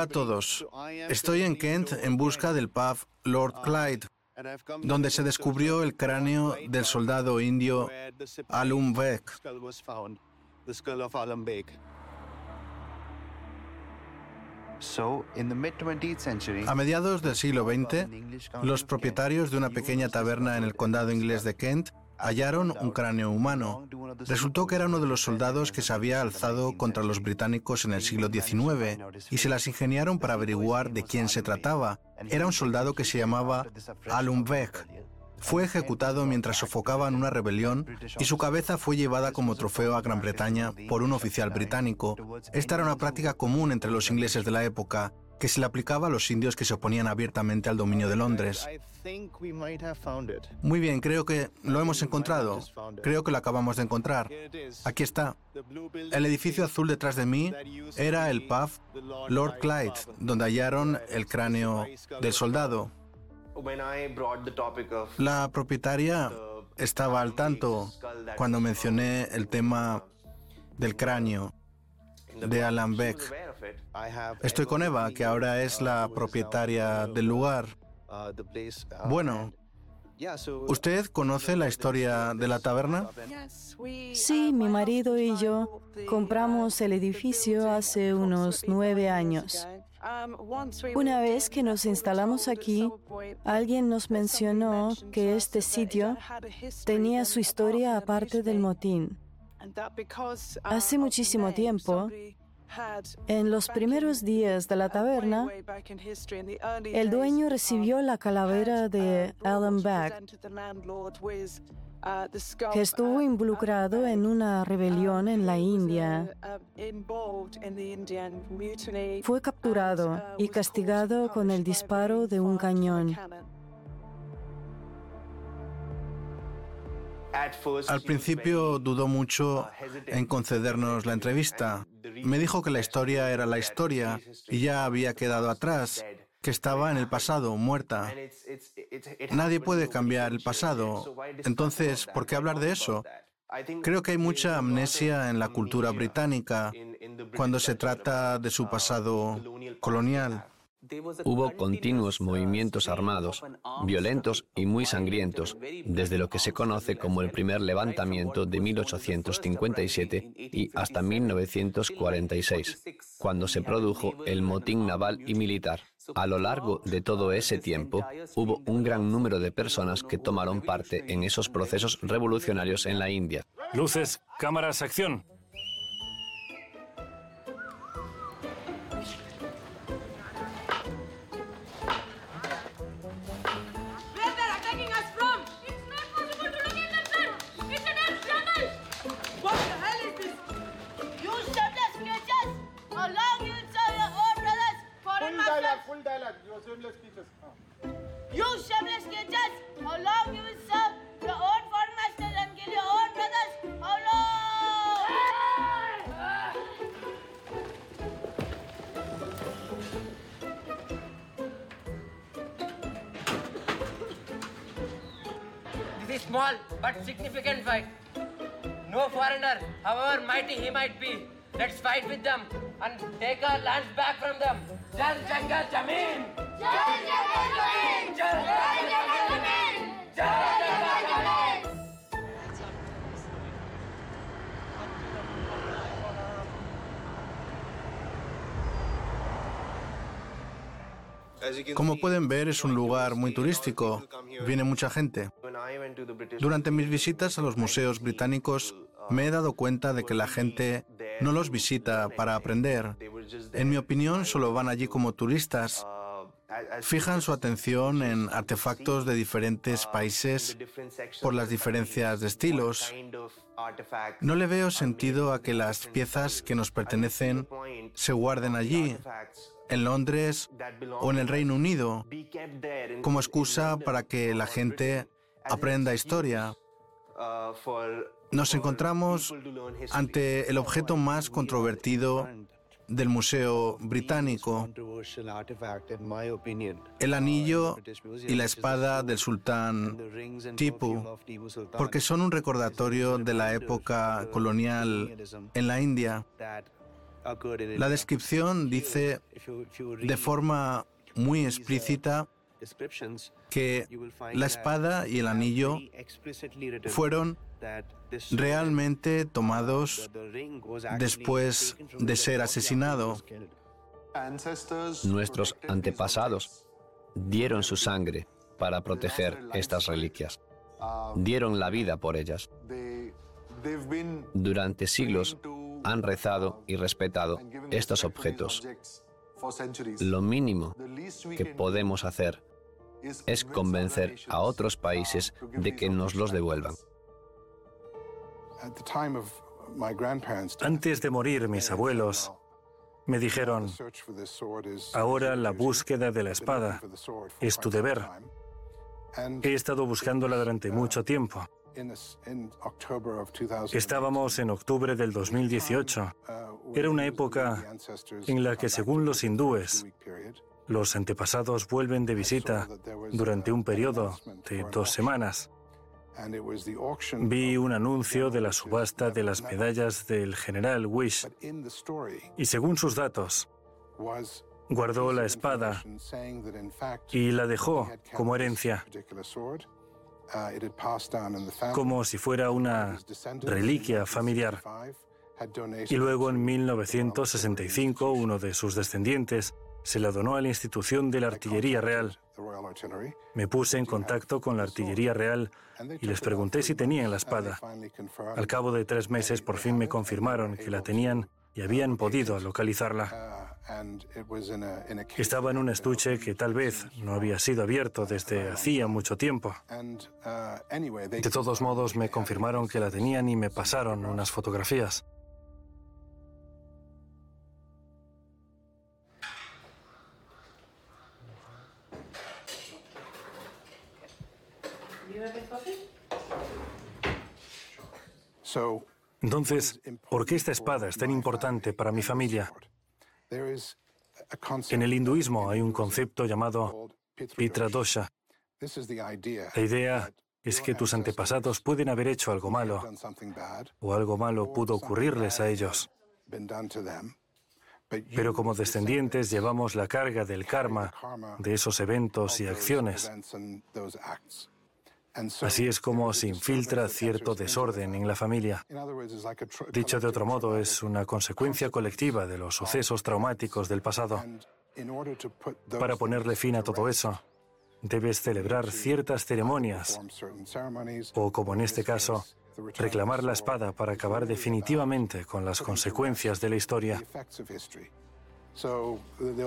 Hola a todos. Estoy en Kent en busca del pub Lord Clyde, donde se descubrió el cráneo del soldado indio Alum Bek. A mediados del siglo XX, los propietarios de una pequeña taberna en el condado inglés de Kent hallaron un cráneo humano. Resultó que era uno de los soldados que se había alzado contra los británicos en el siglo XIX y se las ingeniaron para averiguar de quién se trataba. Era un soldado que se llamaba Alum Beck. Fue ejecutado mientras sofocaban una rebelión y su cabeza fue llevada como trofeo a Gran Bretaña por un oficial británico. Esta era una práctica común entre los ingleses de la época que se le aplicaba a los indios que se oponían abiertamente al dominio de Londres. Muy bien, creo que lo hemos encontrado. Creo que lo acabamos de encontrar. Aquí está. El edificio azul detrás de mí era el pub Lord Clyde, donde hallaron el cráneo del soldado. La propietaria estaba al tanto cuando mencioné el tema del cráneo de Alan Beck. Estoy con Eva, que ahora es la propietaria del lugar. Bueno, ¿usted conoce la historia de la taberna? Sí, mi marido y yo compramos el edificio hace unos nueve años. Una vez que nos instalamos aquí, alguien nos mencionó que este sitio tenía su historia aparte del motín. Hace muchísimo tiempo, en los primeros días de la taberna, el dueño recibió la calavera de Alan Beck, que estuvo involucrado en una rebelión en la India. Fue capturado y castigado con el disparo de un cañón. Al principio dudó mucho en concedernos la entrevista. Me dijo que la historia era la historia y ya había quedado atrás, que estaba en el pasado, muerta. Nadie puede cambiar el pasado. Entonces, ¿por qué hablar de eso? Creo que hay mucha amnesia en la cultura británica cuando se trata de su pasado colonial. Hubo continuos movimientos armados, violentos y muy sangrientos, desde lo que se conoce como el primer levantamiento de 1857 y hasta 1946, cuando se produjo el motín naval y militar. A lo largo de todo ese tiempo, hubo un gran número de personas que tomaron parte en esos procesos revolucionarios en la India. Luces, cámaras, acción. He might be, let's fight with them and take our lands back from them. Jal Jangal Jameen! Jal Jangal Jameen! Jal Jangal Jameen! Jal Jangal Jameen! Como pueden ver, es un lugar muy turístico. Viene mucha gente. Durante mis visitas a los museos británicos, me he dado cuenta de que la gente no los visita para aprender. En mi opinión, solo van allí como turistas. Fijan su atención en artefactos de diferentes países por las diferencias de estilos. No le veo sentido a que las piezas que nos pertenecen se guarden allí, en Londres o en el Reino Unido, como excusa para que la gente aprenda historia. Nos encontramos ante el objeto más controvertido del Museo Británico, el anillo y la espada del sultán Tipu, porque son un recordatorio de la época colonial en la India. La descripción dice de forma muy explícita que la espada y el anillo fueron realmente tomados después de ser asesinado. Nuestros antepasados dieron su sangre para proteger estas reliquias. Dieron la vida por ellas. Durante siglos han rezado y respetado estos objetos. Lo mínimo que podemos hacer es convencer a otros países de que nos los devuelvan. Antes de morir mis abuelos me dijeron, ahora la búsqueda de la espada es tu deber. He estado buscándola durante mucho tiempo. Estábamos en octubre del 2018. Era una época en la que, según los hindúes, los antepasados vuelven de visita durante un periodo de dos semanas. Vi un anuncio de la subasta de las medallas del general Wish. Y según sus datos, guardó la espada y la dejó como herencia, como si fuera una reliquia familiar. Y luego en 1965 uno de sus descendientes se la donó a la institución de la Artillería Real. Me puse en contacto con la Artillería Real y les pregunté si tenían la espada. Al cabo de tres meses por fin me confirmaron que la tenían y habían podido localizarla. Estaba en un estuche que tal vez no había sido abierto desde hacía mucho tiempo. De todos modos, me confirmaron que la tenían y me pasaron unas fotografías. Entonces, ¿por qué esta espada es tan importante para mi familia? En el hinduismo hay un concepto llamado Pitra Dosha. La idea es que tus antepasados pueden haber hecho algo malo o algo malo pudo ocurrirles a ellos. Pero como descendientes llevamos la carga del karma de esos eventos y acciones. Así es como se infiltra cierto desorden en la familia. Dicho de otro modo, es una consecuencia colectiva de los sucesos traumáticos del pasado. Para ponerle fin a todo eso, debes celebrar ciertas ceremonias o, como en este caso, reclamar la espada para acabar definitivamente con las consecuencias de la historia.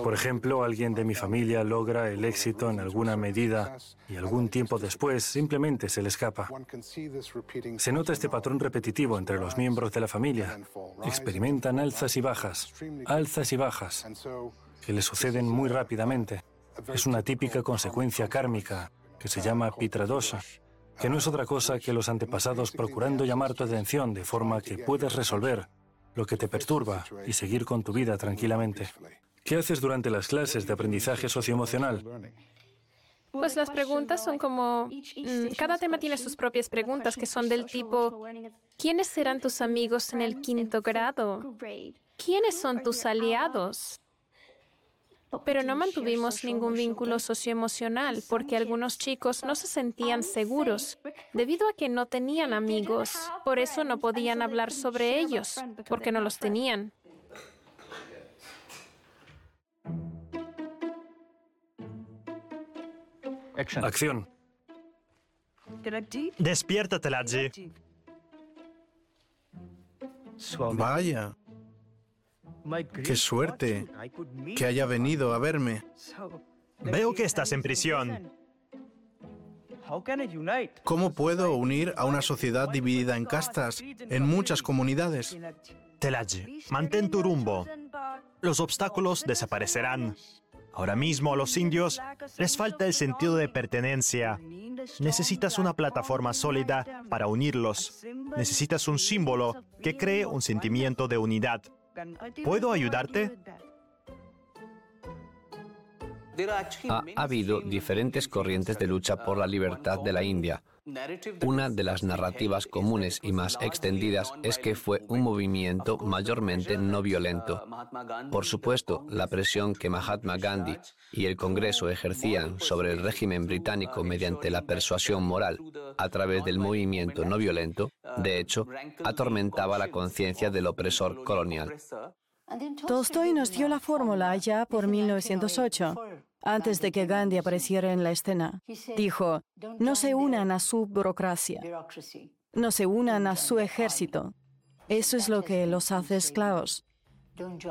Por ejemplo, alguien de mi familia logra el éxito en alguna medida y algún tiempo después simplemente se le escapa. Se nota este patrón repetitivo entre los miembros de la familia. Experimentan alzas y bajas, alzas y bajas, que le suceden muy rápidamente. Es una típica consecuencia kármica que se llama pitradosa, que no es otra cosa que los antepasados procurando llamar tu atención de forma que puedas resolver lo que te perturba y seguir con tu vida tranquilamente. ¿Qué haces durante las clases de aprendizaje socioemocional? Pues las preguntas son como... Mm, cada tema tiene sus propias preguntas que son del tipo, ¿quiénes serán tus amigos en el quinto grado? ¿Quiénes son tus aliados? Pero no mantuvimos ningún vínculo socioemocional porque algunos chicos no se sentían seguros debido a que no tenían amigos. Por eso no podían hablar sobre ellos, porque no los tenían. Acción. Despiértate, Ladji. Vaya, Qué suerte que haya venido a verme. Veo que estás en prisión. ¿Cómo puedo unir a una sociedad dividida en castas, en muchas comunidades? Telaji, mantén tu rumbo. Los obstáculos desaparecerán. Ahora mismo a los indios les falta el sentido de pertenencia. Necesitas una plataforma sólida para unirlos. Necesitas un símbolo que cree un sentimiento de unidad. ¿Puedo ayudarte? Ha habido diferentes corrientes de lucha por la libertad de la India, Una de las narrativas comunes y más extendidas es que fue un movimiento mayormente no violento. Por supuesto, la presión que Mahatma Gandhi y el Congreso ejercían sobre el régimen británico mediante la persuasión moral a través del movimiento no violento, de hecho, atormentaba la conciencia del opresor colonial. Tolstoy nos dio la fórmula ya por 1908 antes de que Gandhi apareciera en la escena. Dijo, no se unan a su burocracia, no se unan a su ejército. Eso es lo que los hace esclavos.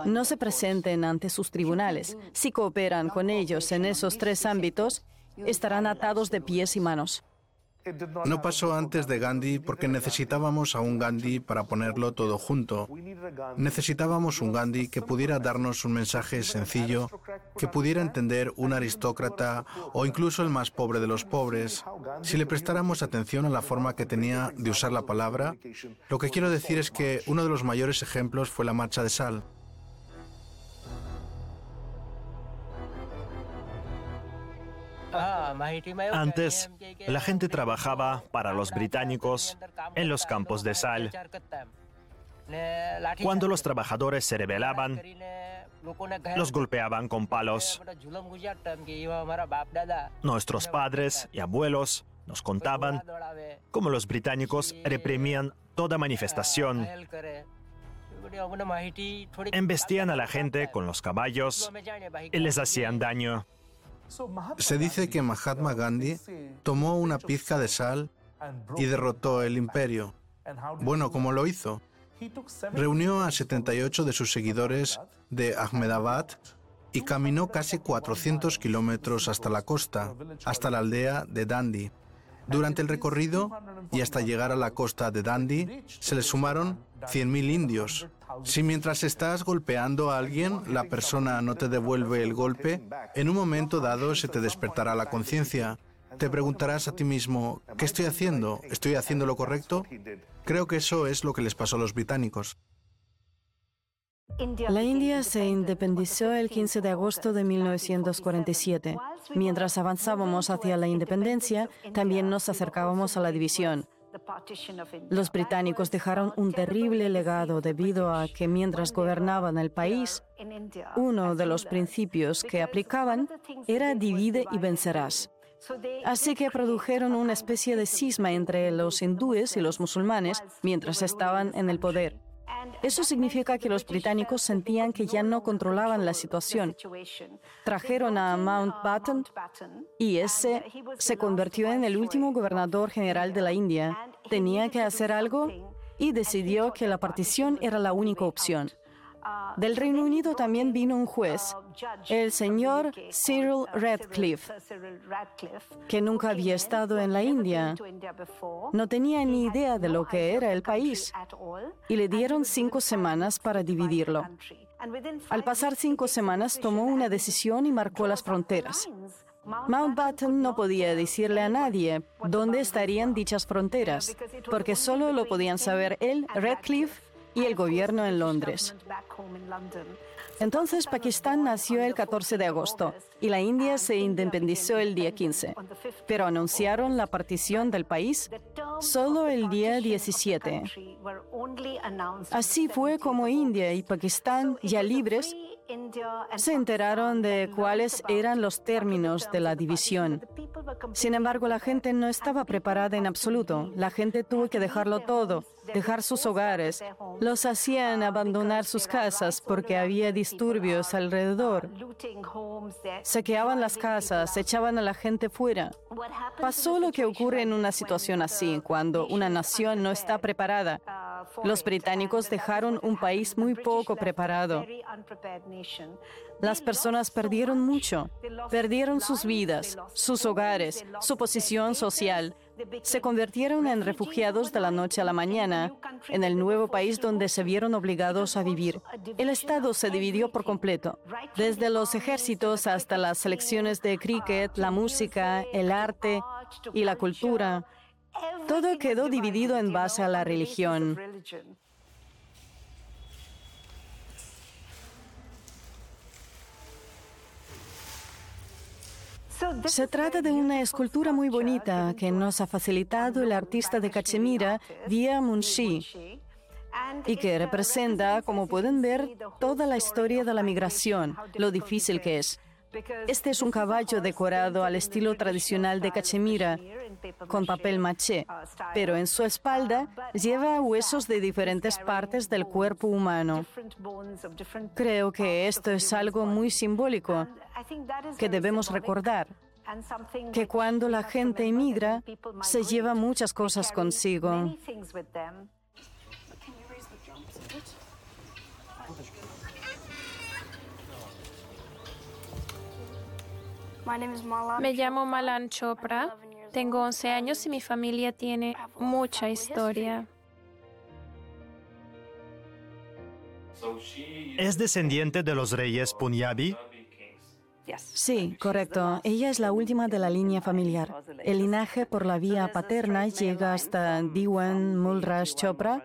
No se presenten ante sus tribunales. Si cooperan con ellos en esos tres ámbitos, estarán atados de pies y manos. No pasó antes de Gandhi porque necesitábamos a un Gandhi para ponerlo todo junto. Necesitábamos un Gandhi que pudiera darnos un mensaje sencillo, que pudiera entender un aristócrata o incluso el más pobre de los pobres. Si le prestáramos atención a la forma que tenía de usar la palabra, lo que quiero decir es que uno de los mayores ejemplos fue la marcha de sal. Antes, la gente trabajaba para los británicos en los campos de sal. Cuando los trabajadores se rebelaban, los golpeaban con palos. Nuestros padres y abuelos nos contaban cómo los británicos reprimían toda manifestación. Embestían a la gente con los caballos y les hacían daño. Se dice que Mahatma Gandhi tomó una pizca de sal y derrotó el imperio. Bueno, ¿cómo lo hizo? Reunió a 78 de sus seguidores de Ahmedabad y caminó casi 400 kilómetros hasta la costa, hasta la aldea de Dandi. Durante el recorrido y hasta llegar a la costa de Dandi, se le sumaron 100.000 indios. Si mientras estás golpeando a alguien, la persona no te devuelve el golpe, en un momento dado se te despertará la conciencia. Te preguntarás a ti mismo, ¿qué estoy haciendo? ¿Estoy haciendo lo correcto? Creo que eso es lo que les pasó a los británicos. La India se independizó el 15 de agosto de 1947. Mientras avanzábamos hacia la independencia, también nos acercábamos a la división. Los británicos dejaron un terrible legado debido a que mientras gobernaban el país, uno de los principios que aplicaban era divide y vencerás. Así que produjeron una especie de cisma entre los hindúes y los musulmanes mientras estaban en el poder. Eso significa que los británicos sentían que ya no controlaban la situación. Trajeron a Mountbatten y ese se convirtió en el último gobernador general de la India. Tenía que hacer algo y decidió que la partición era la única opción. Del Reino Unido también vino un juez, el señor Cyril Radcliffe, que nunca había estado en la India. No tenía ni idea de lo que era el país y le dieron cinco semanas para dividirlo. Al pasar cinco semanas tomó una decisión y marcó las fronteras. Mountbatten no podía decirle a nadie dónde estarían dichas fronteras, porque solo lo podían saber él, Radcliffe y el gobierno en Londres. Entonces Pakistán nació el 14 de agosto y la India se independizó el día 15, pero anunciaron la partición del país solo el día 17. Así fue como India y Pakistán, ya libres, se enteraron de cuáles eran los términos de la división. Sin embargo, la gente no estaba preparada en absoluto. La gente tuvo que dejarlo todo, dejar sus hogares. Los hacían abandonar sus casas porque había disturbios alrededor. Saqueaban las casas, echaban a la gente fuera. Pasó lo que ocurre en una situación así, cuando una nación no está preparada. Los británicos dejaron un país muy poco preparado. Las personas perdieron mucho, perdieron sus vidas, sus hogares, su posición social. Se convirtieron en refugiados de la noche a la mañana en el nuevo país donde se vieron obligados a vivir. El Estado se dividió por completo, desde los ejércitos hasta las selecciones de cricket, la música, el arte y la cultura. Todo quedó dividido en base a la religión. Se trata de una escultura muy bonita que nos ha facilitado el artista de Cachemira, Dia Munshi, y que representa, como pueden ver, toda la historia de la migración, lo difícil que es. Este es un caballo decorado al estilo tradicional de Cachemira, con papel maché, pero en su espalda lleva huesos de diferentes partes del cuerpo humano. Creo que esto es algo muy simbólico que debemos recordar, que cuando la gente emigra se lleva muchas cosas consigo. Me llamo Malan Chopra, tengo 11 años y mi familia tiene mucha historia. ¿Es descendiente de los reyes Punjabi? Sí, correcto. Ella es la última de la línea familiar. El linaje por la vía paterna llega hasta Diwan Mulraj Chopra,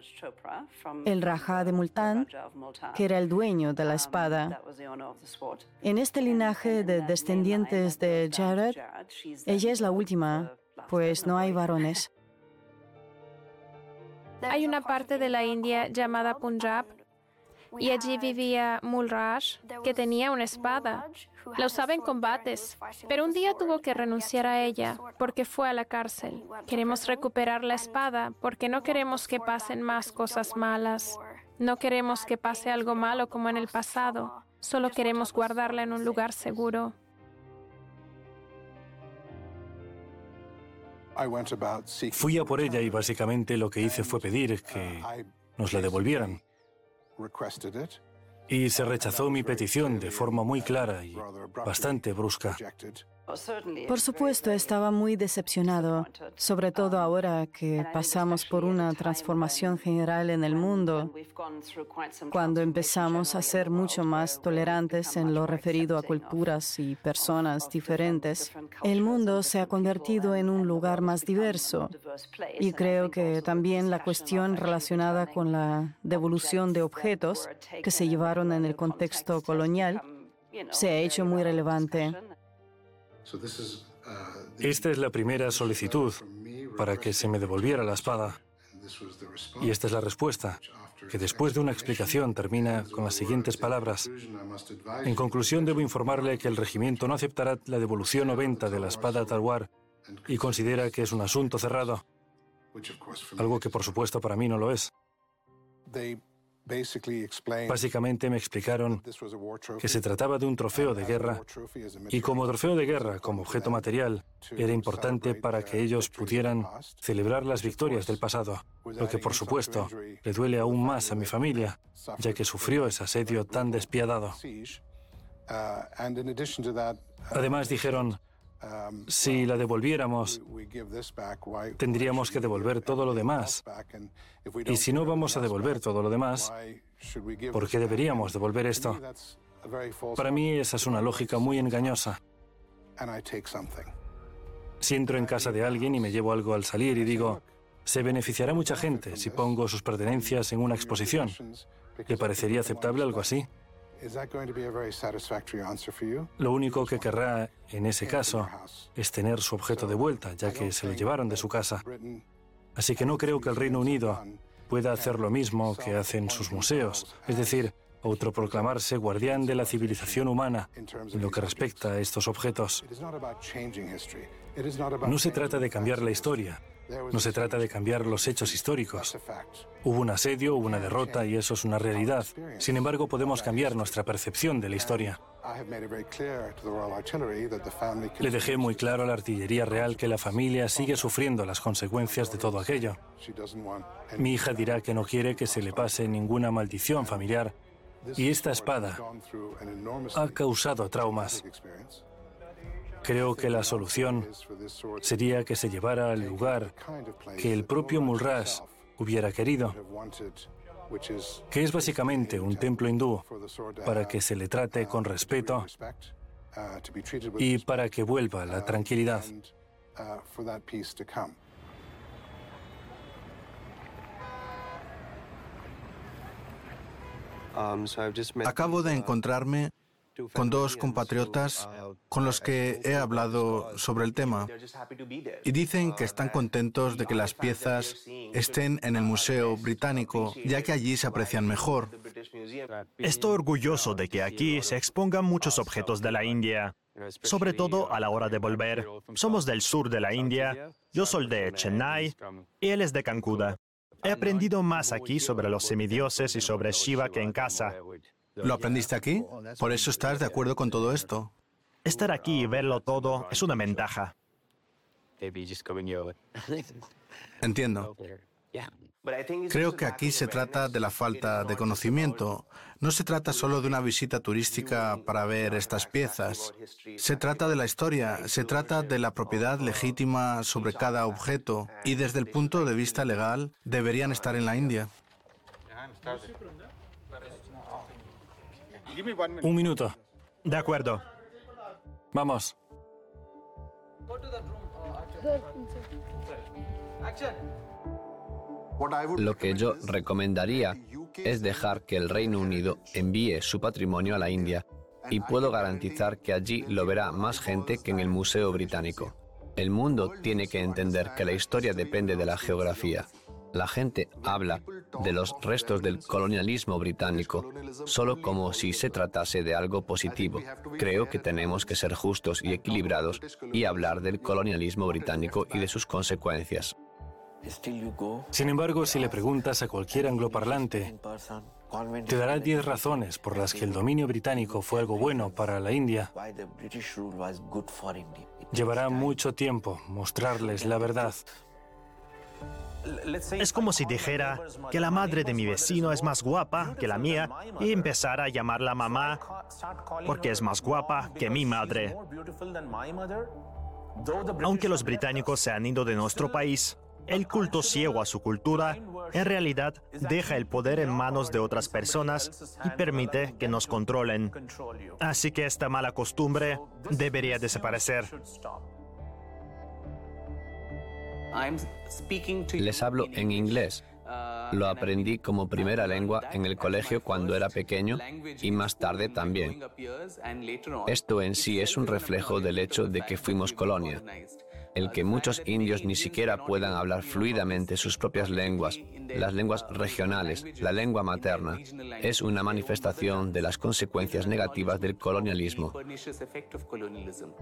el Raja de Multan, que era el dueño de la espada. En este linaje de descendientes de Jared, ella es la última, pues no hay varones. Hay una parte de la India llamada Punjab y allí vivía Mulraj, que tenía una espada. La usaba en combates, pero un día tuvo que renunciar a ella porque fue a la cárcel. Queremos recuperar la espada porque no queremos que pasen más cosas malas. No queremos que pase algo malo como en el pasado. Solo queremos guardarla en un lugar seguro. Fui a por ella y básicamente lo que hice fue pedir que nos la devolvieran. Y se rechazó mi petición de forma muy clara y bastante brusca. Por supuesto, estaba muy decepcionado, sobre todo ahora que pasamos por una transformación general en el mundo, cuando empezamos a ser mucho más tolerantes en lo referido a culturas y personas diferentes. El mundo se ha convertido en un lugar más diverso y creo que también la cuestión relacionada con la devolución de objetos que se llevaron en el contexto colonial se ha hecho muy relevante. Esta es la primera solicitud para que se me devolviera la espada. Y esta es la respuesta, que después de una explicación termina con las siguientes palabras. En conclusión, debo informarle que el regimiento no aceptará la devolución o venta de la espada Talwar y considera que es un asunto cerrado, algo que por supuesto para mí no lo es. Básicamente me explicaron que se trataba de un trofeo de guerra y como trofeo de guerra, como objeto material, era importante para que ellos pudieran celebrar las victorias del pasado, lo que por supuesto le duele aún más a mi familia, ya que sufrió ese asedio tan despiadado. Además dijeron, si la devolviéramos, tendríamos que devolver todo lo demás. Y si no vamos a devolver todo lo demás, ¿por qué deberíamos devolver esto? Para mí esa es una lógica muy engañosa. Si entro en casa de alguien y me llevo algo al salir y digo, se beneficiará mucha gente si pongo sus pertenencias en una exposición, ¿le parecería aceptable algo así? Lo único que querrá en ese caso es tener su objeto de vuelta, ya que se lo llevaron de su casa. Así que no creo que el Reino Unido pueda hacer lo mismo que hacen sus museos, es decir, autoproclamarse guardián de la civilización humana en lo que respecta a estos objetos. No se trata de cambiar la historia, no se trata de cambiar los hechos históricos. Hubo un asedio, hubo una derrota y eso es una realidad. Sin embargo, podemos cambiar nuestra percepción de la historia. Le dejé muy claro a la artillería real que la familia sigue sufriendo las consecuencias de todo aquello. Mi hija dirá que no quiere que se le pase ninguna maldición familiar y esta espada ha causado traumas. Creo que la solución sería que se llevara al lugar que el propio Mulras hubiera querido, que es básicamente un templo hindú, para que se le trate con respeto y para que vuelva la tranquilidad. Acabo de encontrarme con dos compatriotas con los que he hablado sobre el tema y dicen que están contentos de que las piezas estén en el Museo Británico, ya que allí se aprecian mejor. Estoy orgulloso de que aquí se expongan muchos objetos de la India, sobre todo a la hora de volver. Somos del sur de la India, yo soy de Chennai y él es de Cancuda. He aprendido más aquí sobre los semidioses y sobre Shiva que en casa. ¿Lo aprendiste aquí? Por eso estás de acuerdo con todo esto. Estar aquí y verlo todo es una ventaja. Entiendo. Creo que aquí se trata de la falta de conocimiento. No se trata solo de una visita turística para ver estas piezas. Se trata de la historia, se trata de la propiedad legítima sobre cada objeto y desde el punto de vista legal deberían estar en la India. Un minuto. De acuerdo. Vamos. Lo que yo recomendaría es dejar que el Reino Unido envíe su patrimonio a la India y puedo garantizar que allí lo verá más gente que en el Museo Británico. El mundo tiene que entender que la historia depende de la geografía. La gente habla de los restos del colonialismo británico solo como si se tratase de algo positivo. Creo que tenemos que ser justos y equilibrados y hablar del colonialismo británico y de sus consecuencias. Sin embargo, si le preguntas a cualquier angloparlante, te dará 10 razones por las que el dominio británico fue algo bueno para la India. Llevará mucho tiempo mostrarles la verdad. Es como si dijera que la madre de mi vecino es más guapa que la mía y empezara a llamarla mamá porque es más guapa que mi madre. Aunque los británicos se han ido de nuestro país, el culto ciego a su cultura en realidad deja el poder en manos de otras personas y permite que nos controlen. Así que esta mala costumbre debería desaparecer. Les hablo en inglés. Lo aprendí como primera lengua en el colegio cuando era pequeño y más tarde también. Esto en sí es un reflejo del hecho de que fuimos colonia. El que muchos indios ni siquiera puedan hablar fluidamente sus propias lenguas, las lenguas regionales, la lengua materna, es una manifestación de las consecuencias negativas del colonialismo.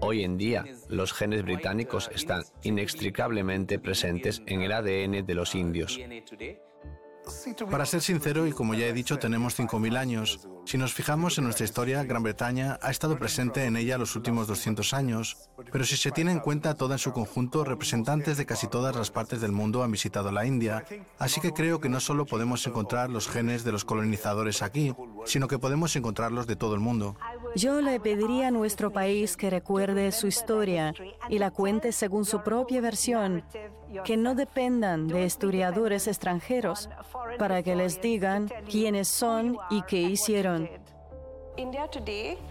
Hoy en día, los genes británicos están inextricablemente presentes en el ADN de los indios. Para ser sincero, y como ya he dicho, tenemos 5.000 años. Si nos fijamos en nuestra historia, Gran Bretaña ha estado presente en ella los últimos 200 años. Pero si se tiene en cuenta toda en su conjunto, representantes de casi todas las partes del mundo han visitado la India. Así que creo que no solo podemos encontrar los genes de los colonizadores aquí, sino que podemos encontrarlos de todo el mundo. Yo le pediría a nuestro país que recuerde su historia y la cuente según su propia versión, que no dependan de historiadores extranjeros para que les digan quiénes son y qué hicieron.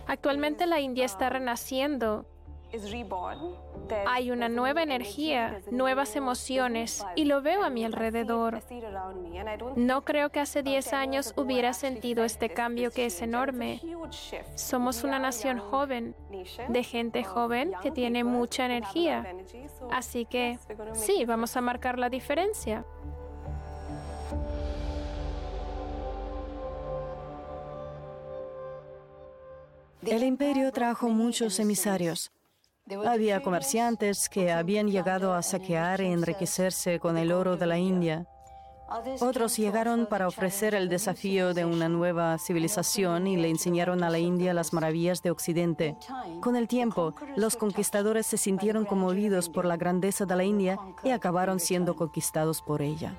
Actualmente la India está renaciendo. Hay una nueva energía, nuevas emociones, y lo veo a mi alrededor. No creo que hace 10 años hubiera sentido este cambio que es enorme. Somos una nación joven, de gente joven que tiene mucha energía. Así que sí, vamos a marcar la diferencia. El imperio trajo muchos emisarios. Había comerciantes que habían llegado a saquear y enriquecerse con el oro de la India. Otros llegaron para ofrecer el desafío de una nueva civilización y le enseñaron a la India las maravillas de Occidente. Con el tiempo, los conquistadores se sintieron conmovidos por la grandeza de la India y acabaron siendo conquistados por ella.